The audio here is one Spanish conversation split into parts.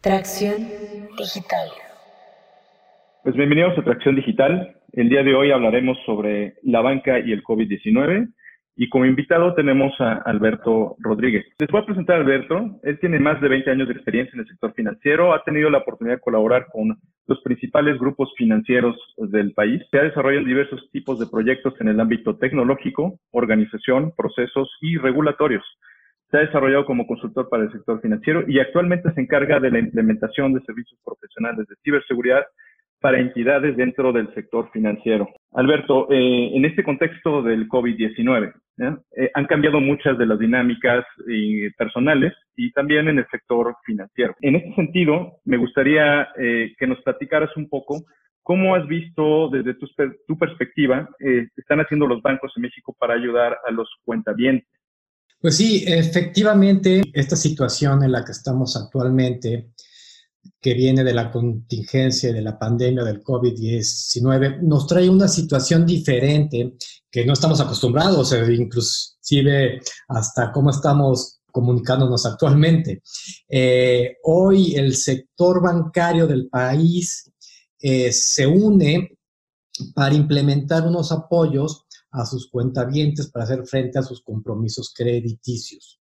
Tracción Digital. Pues bienvenidos a Tracción Digital. El día de hoy hablaremos sobre la banca y el COVID-19. Y como invitado tenemos a Alberto Rodríguez. Les voy a presentar a Alberto. Él tiene más de 20 años de experiencia en el sector financiero. Ha tenido la oportunidad de colaborar con los principales grupos financieros del país. Se ha desarrollado diversos tipos de proyectos en el ámbito tecnológico, organización, procesos y regulatorios se ha desarrollado como consultor para el sector financiero y actualmente se encarga de la implementación de servicios profesionales de ciberseguridad para entidades dentro del sector financiero. Alberto, eh, en este contexto del COVID-19, eh, han cambiado muchas de las dinámicas personales y también en el sector financiero. En este sentido, me gustaría eh, que nos platicaras un poco cómo has visto desde tu, tu perspectiva, están haciendo los bancos en México para ayudar a los cuentavientes pues sí, efectivamente, esta situación en la que estamos actualmente, que viene de la contingencia de la pandemia del COVID-19, nos trae una situación diferente que no estamos acostumbrados, eh, inclusive hasta cómo estamos comunicándonos actualmente. Eh, hoy el sector bancario del país eh, se une para implementar unos apoyos a sus cuentavientes para hacer frente a sus compromisos crediticios.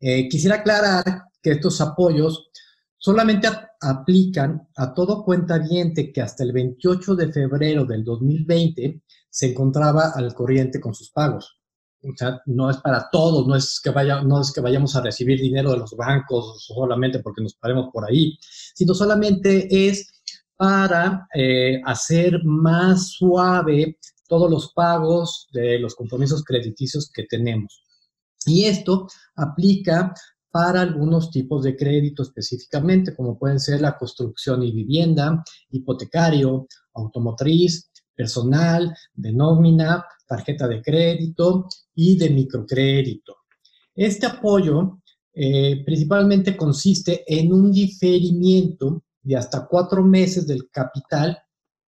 Eh, quisiera aclarar que estos apoyos solamente aplican a todo cuentaviente que hasta el 28 de febrero del 2020 se encontraba al corriente con sus pagos. O sea, no es para todos, no es que, vaya, no es que vayamos a recibir dinero de los bancos solamente porque nos paremos por ahí, sino solamente es para eh, hacer más suave todos los pagos de los compromisos crediticios que tenemos. Y esto aplica para algunos tipos de crédito específicamente, como pueden ser la construcción y vivienda, hipotecario, automotriz, personal, de nómina, tarjeta de crédito y de microcrédito. Este apoyo eh, principalmente consiste en un diferimiento de hasta cuatro meses del capital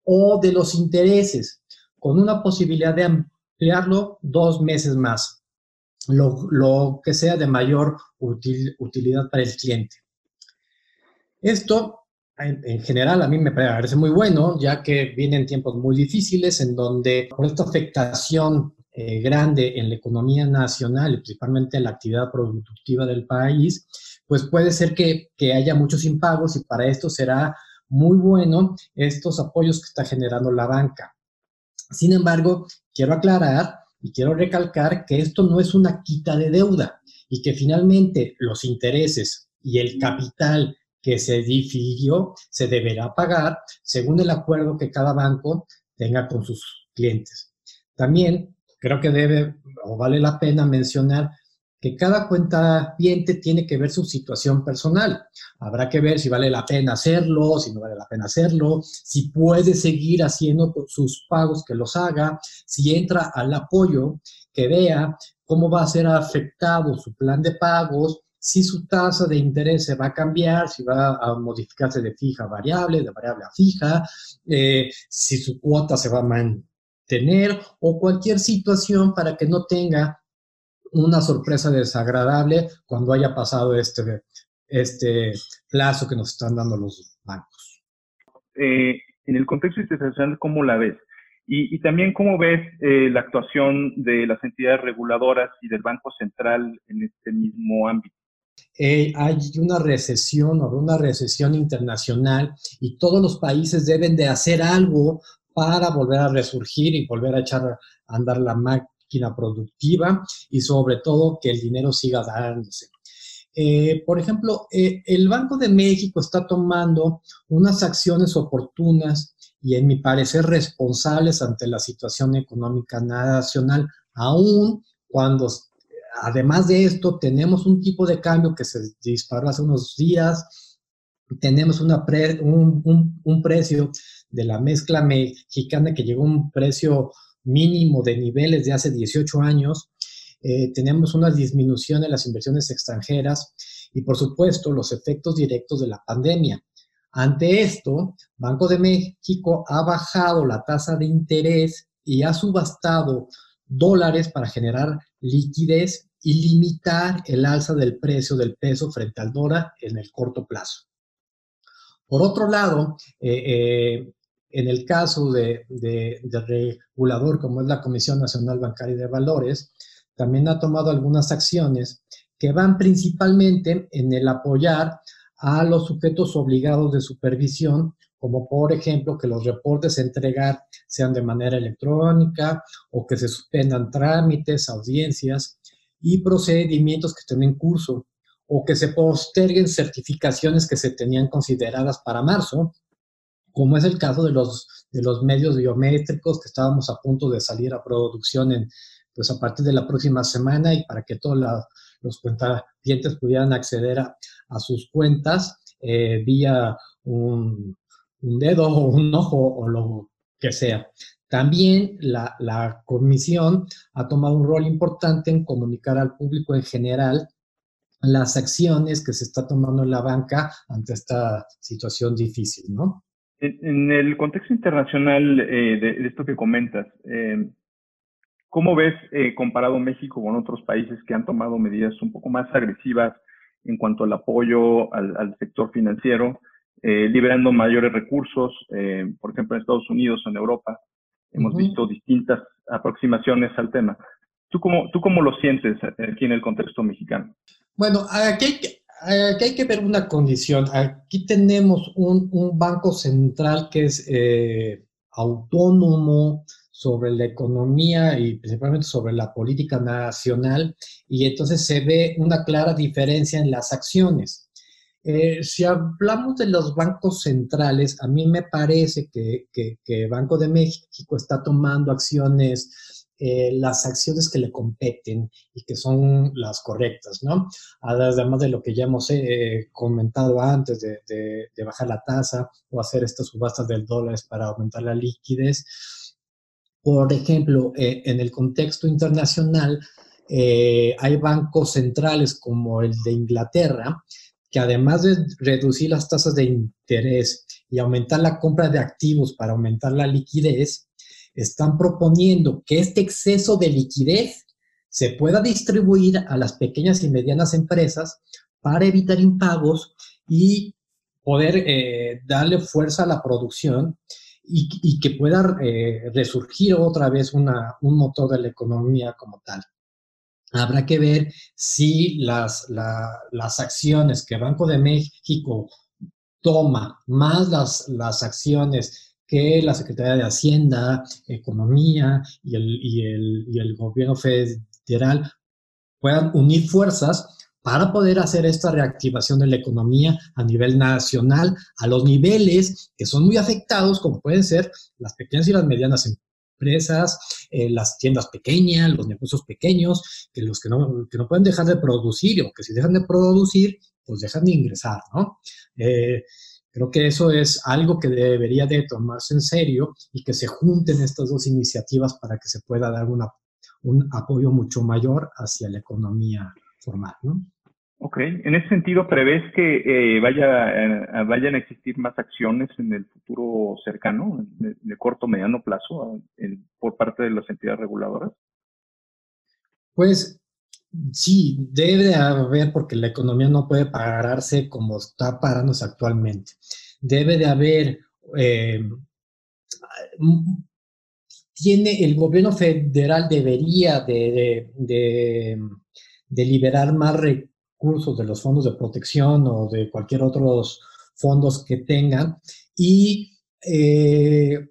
o de los intereses con una posibilidad de ampliarlo dos meses más, lo, que sea de mayor utilidad para el cliente. Esto, en, general, a mí me parece muy bueno, ya que vienen tiempos muy difíciles en donde por esta afectación eh, grande en la economía nacional y principalmente en la actividad productiva del país, pues puede ser que, que haya muchos impagos y para esto será muy bueno estos apoyos que está generando la banca. Sin embargo, quiero aclarar y quiero recalcar que esto no es una quita de deuda y que finalmente los intereses y el capital que se difirió se deberá pagar según el acuerdo que cada banco tenga con sus clientes. También creo que debe o vale la pena mencionar que cada cuenta cliente tiene que ver su situación personal. Habrá que ver si vale la pena hacerlo, si no vale la pena hacerlo, si puede seguir haciendo sus pagos, que los haga, si entra al apoyo, que vea cómo va a ser afectado su plan de pagos, si su tasa de interés se va a cambiar, si va a modificarse de fija a variable, de variable a fija, eh, si su cuota se va a mantener o cualquier situación para que no tenga una sorpresa desagradable cuando haya pasado este, este plazo que nos están dando los bancos. Eh, en el contexto institucional, ¿cómo la ves? Y, también, ¿cómo ves eh, la actuación de las entidades reguladoras y del Banco Central en este mismo ámbito? Eh, hay una recesión o una recesión internacional y todos los países deben de hacer algo para volver a resurgir y volver a echar a andar la, productiva y sobre todo que el dinero siga dándose. Eh, por ejemplo, eh, el Banco de México está tomando unas acciones oportunas y en mi parecer responsables ante la situación económica nacional, aún cuando además de esto tenemos un tipo de cambio que se disparó hace unos días, tenemos una un, un precio de la mezcla mexicana que llegó a un precio mínimo de niveles de hace 18 años, eh, tenemos una disminución en las inversiones extranjeras y, por supuesto, los efectos directos de la pandemia. Ante esto, Banco de México ha bajado la tasa de interés y ha subastado dólares para generar liquidez y limitar el alza del precio del peso frente al dólar en el corto plazo. Por otro lado, en el caso de, regulador como es la Comisión Nacional Bancaria de Valores, también ha tomado algunas acciones que van principalmente en el apoyar a los sujetos obligados de supervisión, como por ejemplo que los reportes a entregar sean de manera electrónica o que se suspendan trámites, audiencias y procedimientos que estén en curso o que se posterguen certificaciones que se tenían consideradas para marzo, como es el caso de los, de los medios biométricos que estábamos a punto de salir a producción en, pues a partir de la próxima semana y para que todos los cuentavientes pudieran acceder a, sus cuentas eh, vía un, dedo o un ojo o lo que sea. También la, la, comisión ha tomado un rol importante en comunicar al público en general las acciones que se está tomando en la banca ante esta situación difícil, ¿no? En, el contexto internacional eh, de, esto que comentas, eh, ¿cómo ves eh, comparado México con otros países que han tomado medidas un poco más agresivas en cuanto al apoyo al, sector financiero, liberando mayores recursos, por ejemplo en Estados Unidos o en Europa? Hemos visto distintas aproximaciones al tema. ¿Tú cómo, ¿Tú cómo lo sientes aquí en el contexto mexicano? Bueno, aquí hay que, hay que ver una condición. Aquí tenemos un, banco central que es eh, autónomo sobre la economía y principalmente sobre la política nacional y entonces se ve una clara diferencia en las acciones. Eh, si hablamos de los bancos centrales, a mí me parece que, que, que Banco de México está tomando acciones eh, las acciones que le competen y que son las correctas, ¿no? Además de lo que ya hemos eh, comentado antes de, bajar la tasa o hacer estas subastas del dólar para aumentar la liquidez. Por ejemplo, eh, en el contexto internacional, hay bancos centrales como el de Inglaterra, que además de reducir las tasas de interés y aumentar la compra de activos para aumentar la liquidez, están proponiendo que este exceso de liquidez se pueda distribuir a las pequeñas y medianas empresas para evitar impagos y poder eh, darle fuerza a la producción y, que pueda eh, resurgir otra vez un motor de la economía como tal. Habrá que ver si las, las acciones que Banco de México toma, más las, las acciones que la Secretaría de Hacienda, Economía y el, y el, y el gobierno federal puedan unir fuerzas para poder hacer esta reactivación de la economía a nivel nacional, a los niveles que son muy afectados, como pueden ser las pequeñas y las medianas empresas, eh, las tiendas pequeñas, los negocios pequeños, que los que no, que no pueden dejar de producir, o que si dejan de producir, pues dejan de ingresar, ¿no? Eh, Creo que eso es algo que debería de tomarse en serio y que se junten estas dos iniciativas para que se pueda dar una, un apoyo mucho mayor hacia la economía formal, ¿no? Ok, en ese sentido, ¿prevés que eh, vaya, vayan a existir más acciones en el futuro cercano, de, corto mediano plazo, por parte de las entidades reguladoras? Pues Sí, debe haber, porque la economía no puede pararse como está parándose actualmente. Debe de haber, eh, tiene el gobierno federal debería de, liberar más recursos de los fondos de protección o de cualquier otros fondos que tengan y eh,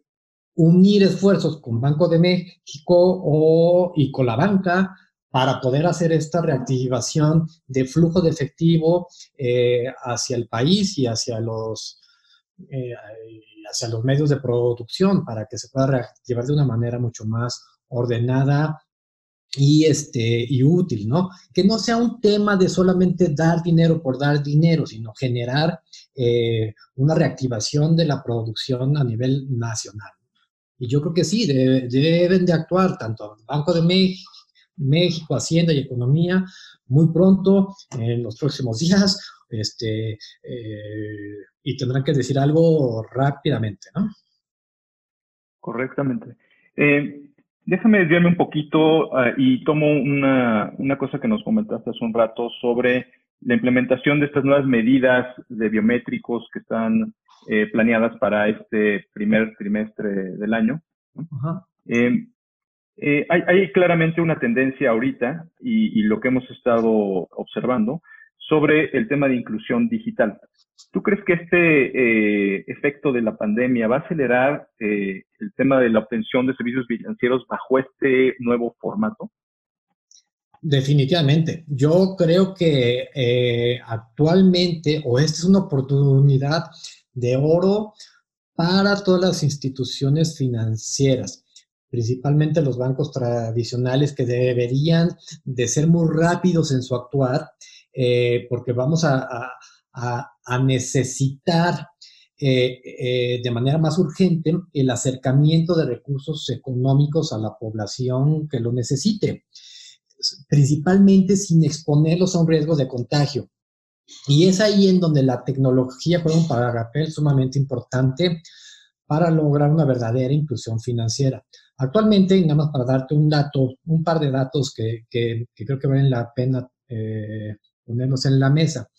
unir esfuerzos con Banco de México o, y con la banca para poder hacer esta reactivación de flujo de efectivo eh, hacia el país y hacia los, eh, hacia los medios de producción para que se pueda reactivar de una manera mucho más ordenada y, este, y útil, ¿no? Que no sea un tema de solamente dar dinero por dar dinero, sino generar eh, una reactivación de la producción a nivel nacional. Y yo creo que sí, deben de actuar tanto el Banco de México, México, Hacienda y Economía muy pronto, en los próximos días, este, eh, y tendrán que decir algo rápidamente, ¿no? Correctamente. Eh, déjame desviarme un poquito ah, y tomo una, una cosa que nos comentaste hace un rato sobre la implementación de estas nuevas medidas de biométricos que están eh, planeadas para este primer trimestre del año. Eh, hay, claramente una tendencia ahorita y, lo que hemos estado observando sobre el tema de inclusión digital. ¿Tú crees que este eh, efecto de la pandemia va a acelerar el tema de la obtención de servicios financieros bajo este nuevo formato? Definitivamente. Yo creo que eh, actualmente, o esta es una oportunidad de oro para todas las instituciones financieras, principalmente los bancos tradicionales que deberían de ser muy rápidos en su actuar, eh, porque vamos a, necesitar eh, de manera más urgente el acercamiento de recursos económicos a la población que lo necesite principalmente sin exponerlos a un riesgo de contagio. Y es ahí en donde la tecnología juega un papel sumamente importante para lograr una verdadera inclusión financiera. Actualmente, nada más para darte un dato, un par de datos que, creo que valen la pena eh, ponernos en la mesa.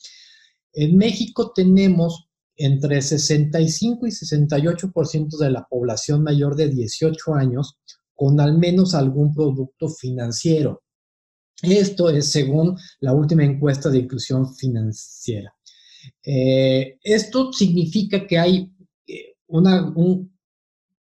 En México tenemos entre 65 y 68% de la población mayor de 18 años con al menos algún producto financiero. Esto es según la última encuesta de inclusión financiera. Eh, esto significa que hay eh, una, un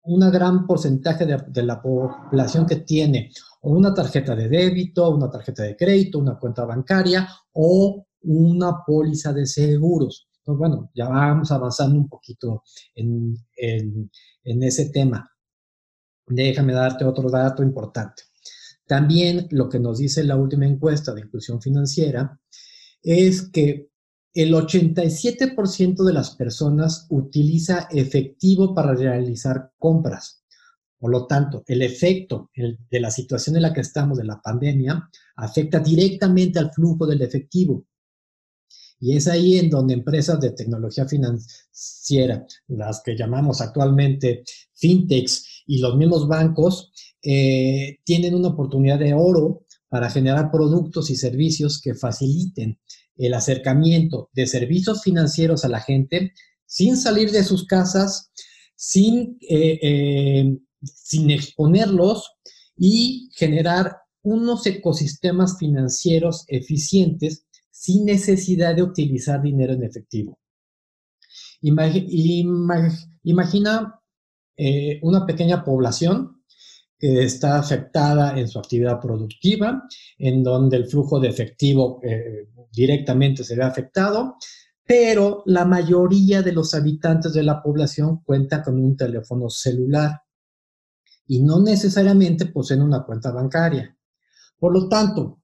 una gran porcentaje de, la población que tiene una tarjeta de débito, una tarjeta de crédito, una cuenta bancaria o una póliza de seguros. Entonces, bueno, ya vamos avanzando un poquito en, en ese tema. Déjame darte otro dato importante. También lo que nos dice la última encuesta de inclusión financiera es que el 87% de las personas utiliza efectivo para realizar compras. Por lo tanto, el efecto de la situación en la que estamos, de la pandemia, afecta directamente al flujo del efectivo. Y es ahí en donde empresas de tecnología financiera, las que llamamos actualmente fintechs y los mismos bancos, eh, tienen una oportunidad de oro para generar productos y servicios que faciliten el acercamiento de servicios financieros a la gente sin salir de sus casas, sin, eh, eh, sin exponerlos y generar unos ecosistemas financieros eficientes sin necesidad de utilizar dinero en efectivo. imagina una pequeña población está afectada en su actividad productiva, en donde el flujo de efectivo eh, directamente se ve afectado, pero la mayoría de los habitantes de la población cuenta con un teléfono celular y no necesariamente poseen una cuenta bancaria. Por lo tanto,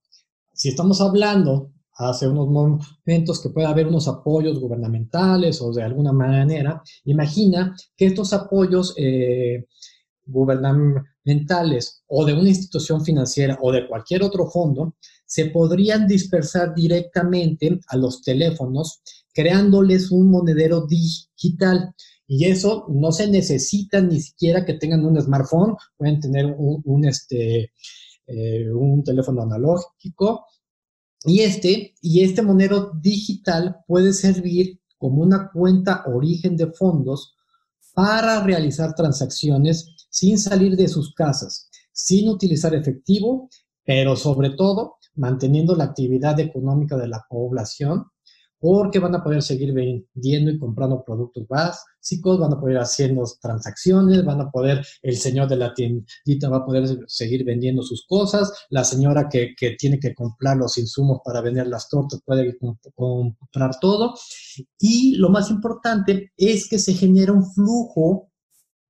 si estamos hablando hace unos momentos que puede haber unos apoyos gubernamentales o de alguna manera, imagina que estos apoyos eh, gubernamentales o de una institución financiera o de cualquier otro fondo se podrían dispersar directamente a los teléfonos creándoles un monedero digital. Y eso no se necesita ni siquiera que tengan un smartphone, pueden tener un, este, eh, un teléfono analógico. Y este, y este monedero digital puede servir como una cuenta origen de fondos para realizar transacciones sin salir de sus casas, sin utilizar efectivo, pero sobre todo manteniendo la actividad económica de la población, porque van a poder seguir vendiendo y comprando productos básicos, van a poder haciendo transacciones, van a poder, el señor de la tiendita va a poder seguir vendiendo sus cosas, la señora que, que tiene que comprar los insumos para vender las tortas puede comprar todo. Y lo más importante es que se genera un flujo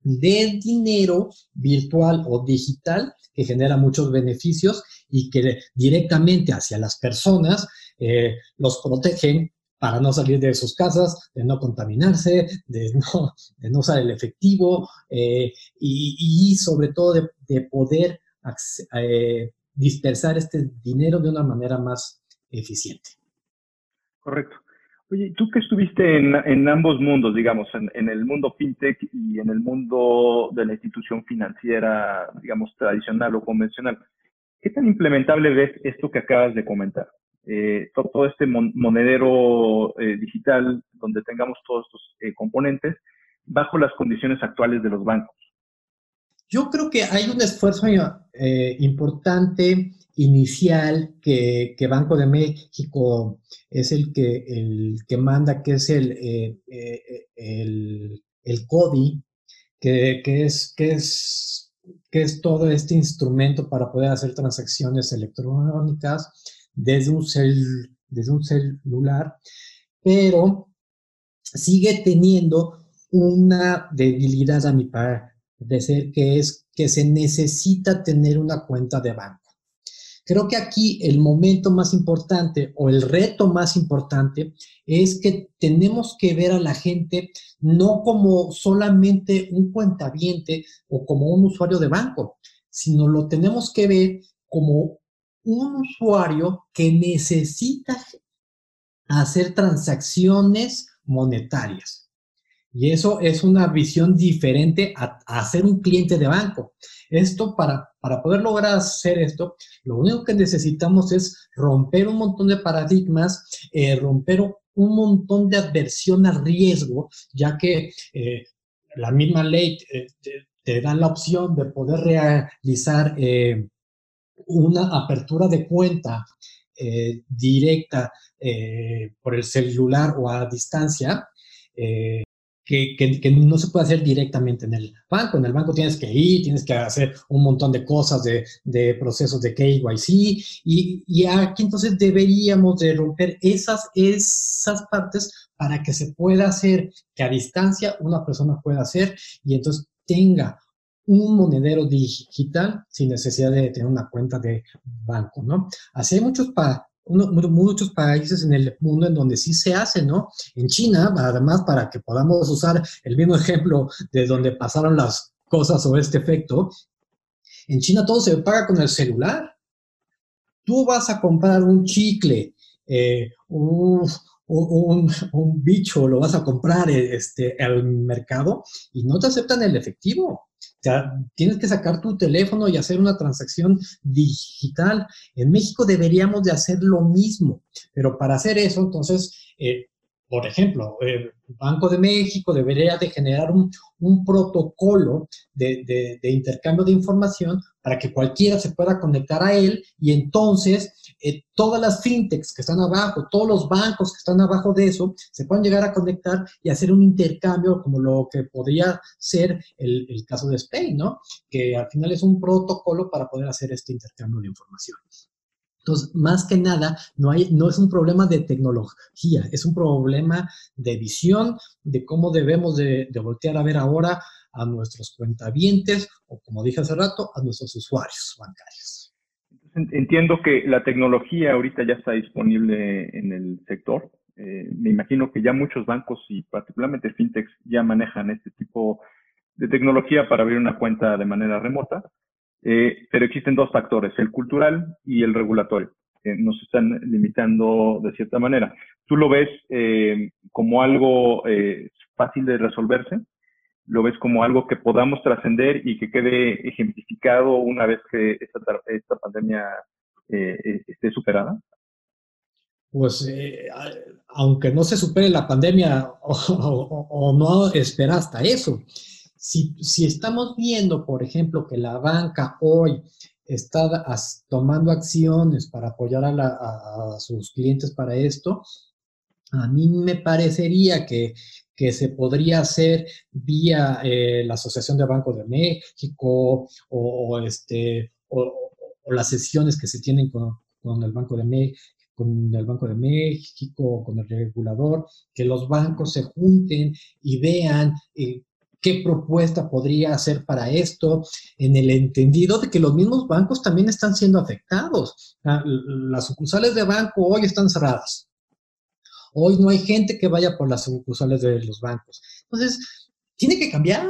de dinero virtual o digital que genera muchos beneficios y que directamente hacia las personas eh, los protegen para no salir de sus casas, de no contaminarse, de no, de no usar el efectivo eh, y, sobre todo de, poder eh, dispersar este dinero de una manera más eficiente. Correcto. Oye, tú que estuviste en, ambos mundos, digamos, en, el mundo fintech y en el mundo de la institución financiera, digamos, tradicional o convencional, ¿qué tan implementable ves esto que acabas de comentar? eh, todo, este monedero eh, digital donde tengamos todos estos eh, componentes bajo las condiciones actuales de los bancos. Yo creo que hay un esfuerzo importante inicial que, Banco de México es el que, el que manda, que es el, el, el CODI, que, que, es, que es que es todo este instrumento para poder hacer transacciones electrónicas desde un, desde un celular, pero sigue teniendo una debilidad a mi parecer, que es que se necesita tener una cuenta de banco. Creo que aquí el momento más importante o el reto más importante es que tenemos que ver a la gente no como solamente un cuentaviente o como un usuario de banco, sino lo tenemos que ver como un usuario que necesita hacer transacciones monetarias. Y eso es una visión diferente a, a ser un cliente de banco. Esto, para, para poder lograr hacer esto, lo único que necesitamos es romper un montón de paradigmas, eh, romper un montón de adversión al riesgo, ya que eh, la misma ley eh, te, da la opción de poder realizar una apertura de cuenta directa por el celular o a distancia que, no se puede hacer directamente en el banco. En el banco tienes que ir, tienes que hacer un montón de cosas, de, de procesos de KYC, y, y, aquí entonces deberíamos de romper esas, esas partes para que se pueda hacer, que a distancia una persona pueda hacer y entonces tenga un monedero digital sin necesidad de tener una cuenta de banco, ¿no? Así hay muchos pa muchos países en el mundo en donde sí se hace, ¿no? En China, además, para que podamos usar el mismo ejemplo de donde pasaron las cosas o este efecto, en China todo se paga con el celular. Tú vas a comprar un chicle, eh, un, un, bicho, lo vas a comprar este, al mercado y no te aceptan el efectivo sea, tienes que sacar tu teléfono y hacer una transacción digital. En México deberíamos de hacer lo mismo, pero para hacer eso, entonces, eh, por ejemplo, el Banco de México debería de generar un, protocolo de, intercambio de información para que cualquiera se pueda conectar a él y entonces eh, todas las fintechs que están abajo, todos los bancos que están abajo de eso, se puedan llegar a conectar y hacer un intercambio como lo que podría ser el, caso de Spain, ¿no? Que al final es un protocolo para poder hacer este intercambio de información. Entonces, más que nada, no, hay, no es un problema de tecnología, es un problema de visión, de cómo debemos de, voltear a ver ahora a nuestros cuentavientes o, como dije hace rato, a nuestros usuarios bancarios. Entiendo que la tecnología ahorita ya está disponible en el sector. Eh, me imagino que ya muchos bancos y particularmente fintechs ya manejan este tipo de tecnología para abrir una cuenta de manera remota, eh, pero existen dos factores, el cultural y el regulatorio, que nos están limitando de cierta manera. ¿Tú lo ves eh, como algo fácil de resolverse? lo ves como algo que podamos trascender y que quede ejemplificado una vez que esta, esta pandemia eh, eh, esté superada? Pues eh, aunque no se supere la pandemia o, no espera hasta eso, si, si, estamos viendo, por ejemplo, que la banca hoy está tomando acciones para apoyar a, a sus clientes para esto, a mí me parecería que que se podría hacer vía eh, la Asociación de Bancos de México o, este, o, las sesiones que se tienen con, con, el Banco de México con el Banco de México, con el regulador, que los bancos se junten y vean eh, qué propuesta podría hacer para esto, en el entendido de que los mismos bancos también están siendo afectados. Ah, las sucursales de banco hoy están cerradas. Hoy no hay gente que vaya por las sucursales de los bancos. Entonces, tiene que cambiar,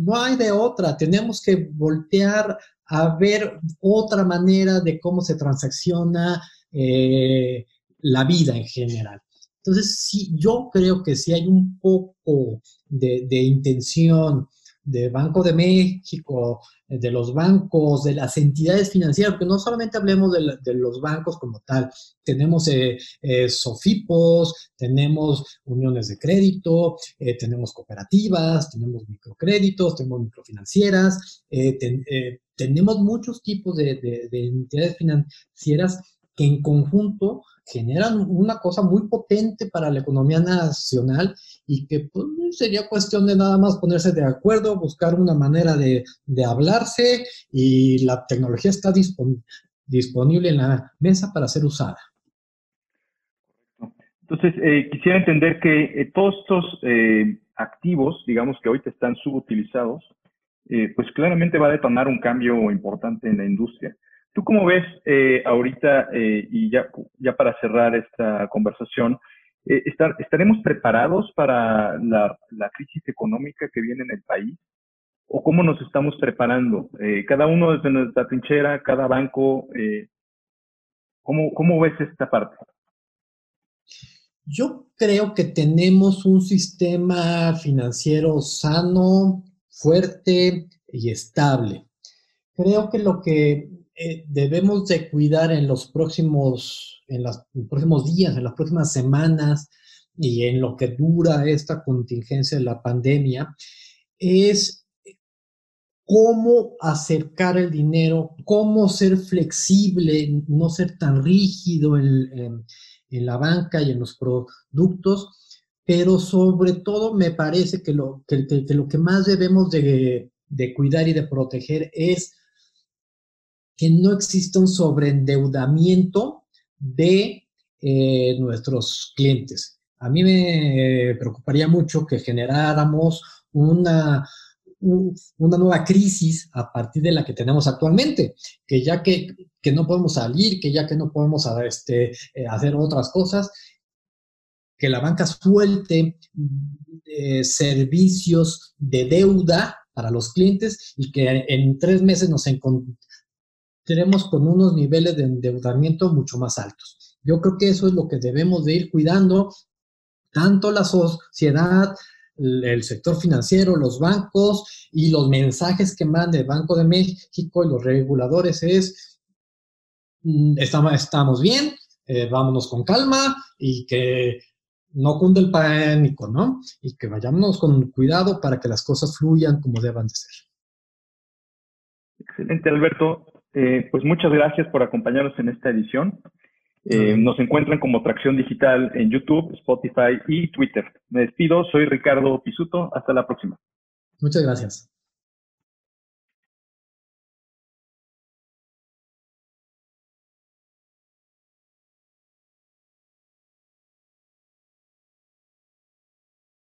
no hay de otra. Tenemos que voltear a ver otra manera de cómo se transacciona eh, la vida en general. Entonces, sí, yo creo que si hay un poco de, intención de Banco de México, de los bancos, de las entidades financieras, porque no solamente hablemos de, los bancos como tal, tenemos eh, eh, SOFIPOS, tenemos uniones de crédito, eh, tenemos cooperativas, tenemos microcréditos, tenemos microfinancieras, tenemos muchos tipos de entidades financieras que en conjunto generan una cosa muy potente para la economía nacional y que pues, sería cuestión de nada más ponerse de acuerdo, buscar una manera de, hablarse y la tecnología está disponible en la mesa para ser usada. Entonces, eh, quisiera entender que eh, todos estos eh, activos, digamos que hoy están subutilizados, pues claramente va a detonar un cambio importante en la industria. ¿Tú cómo ves eh, ahorita, eh, y ya, para cerrar esta conversación, eh, ¿estaremos preparados para la, crisis económica que viene en el país? ¿O cómo nos estamos preparando? cada uno desde nuestra trinchera, cada banco, ¿cómo, ¿cómo ves esta parte? Yo creo que tenemos un sistema financiero sano, fuerte y estable. Creo que lo que eh, debemos de cuidar en los próximos, en los próximos días, en las próximas semanas y en lo que dura esta contingencia de la pandemia, es cómo acercar el dinero, cómo ser flexible, no ser tan rígido en, la banca y en los productos, pero sobre todo me parece que lo que, lo que más debemos de, de cuidar y de proteger es que no exista un sobreendeudamiento de eh, nuestros clientes. A mí me preocuparía mucho que generáramos una, una nueva crisis a partir de la que tenemos actualmente, que ya que, no podemos salir, que ya que no podemos este, eh, hacer otras cosas, que la banca suelte eh, servicios de deuda para los clientes y que en tres meses nos encontremos tenemos con unos niveles de endeudamiento mucho más altos. Yo creo que eso es lo que debemos de ir cuidando, tanto la sociedad, el sector financiero, los bancos y los mensajes que manda el Banco de México y los reguladores es, mm, estamos, bien, eh, vámonos con calma y que no cunde el pánico, ¿no? Y que vayamos con cuidado para que las cosas fluyan como deban de ser. Excelente, Alberto. Eh, pues muchas gracias por acompañarnos en esta edición. Eh, nos encuentran como Tracción Digital en YouTube, Spotify y Twitter. Me despido, soy Ricardo Pisuto. Hasta la próxima. Muchas gracias.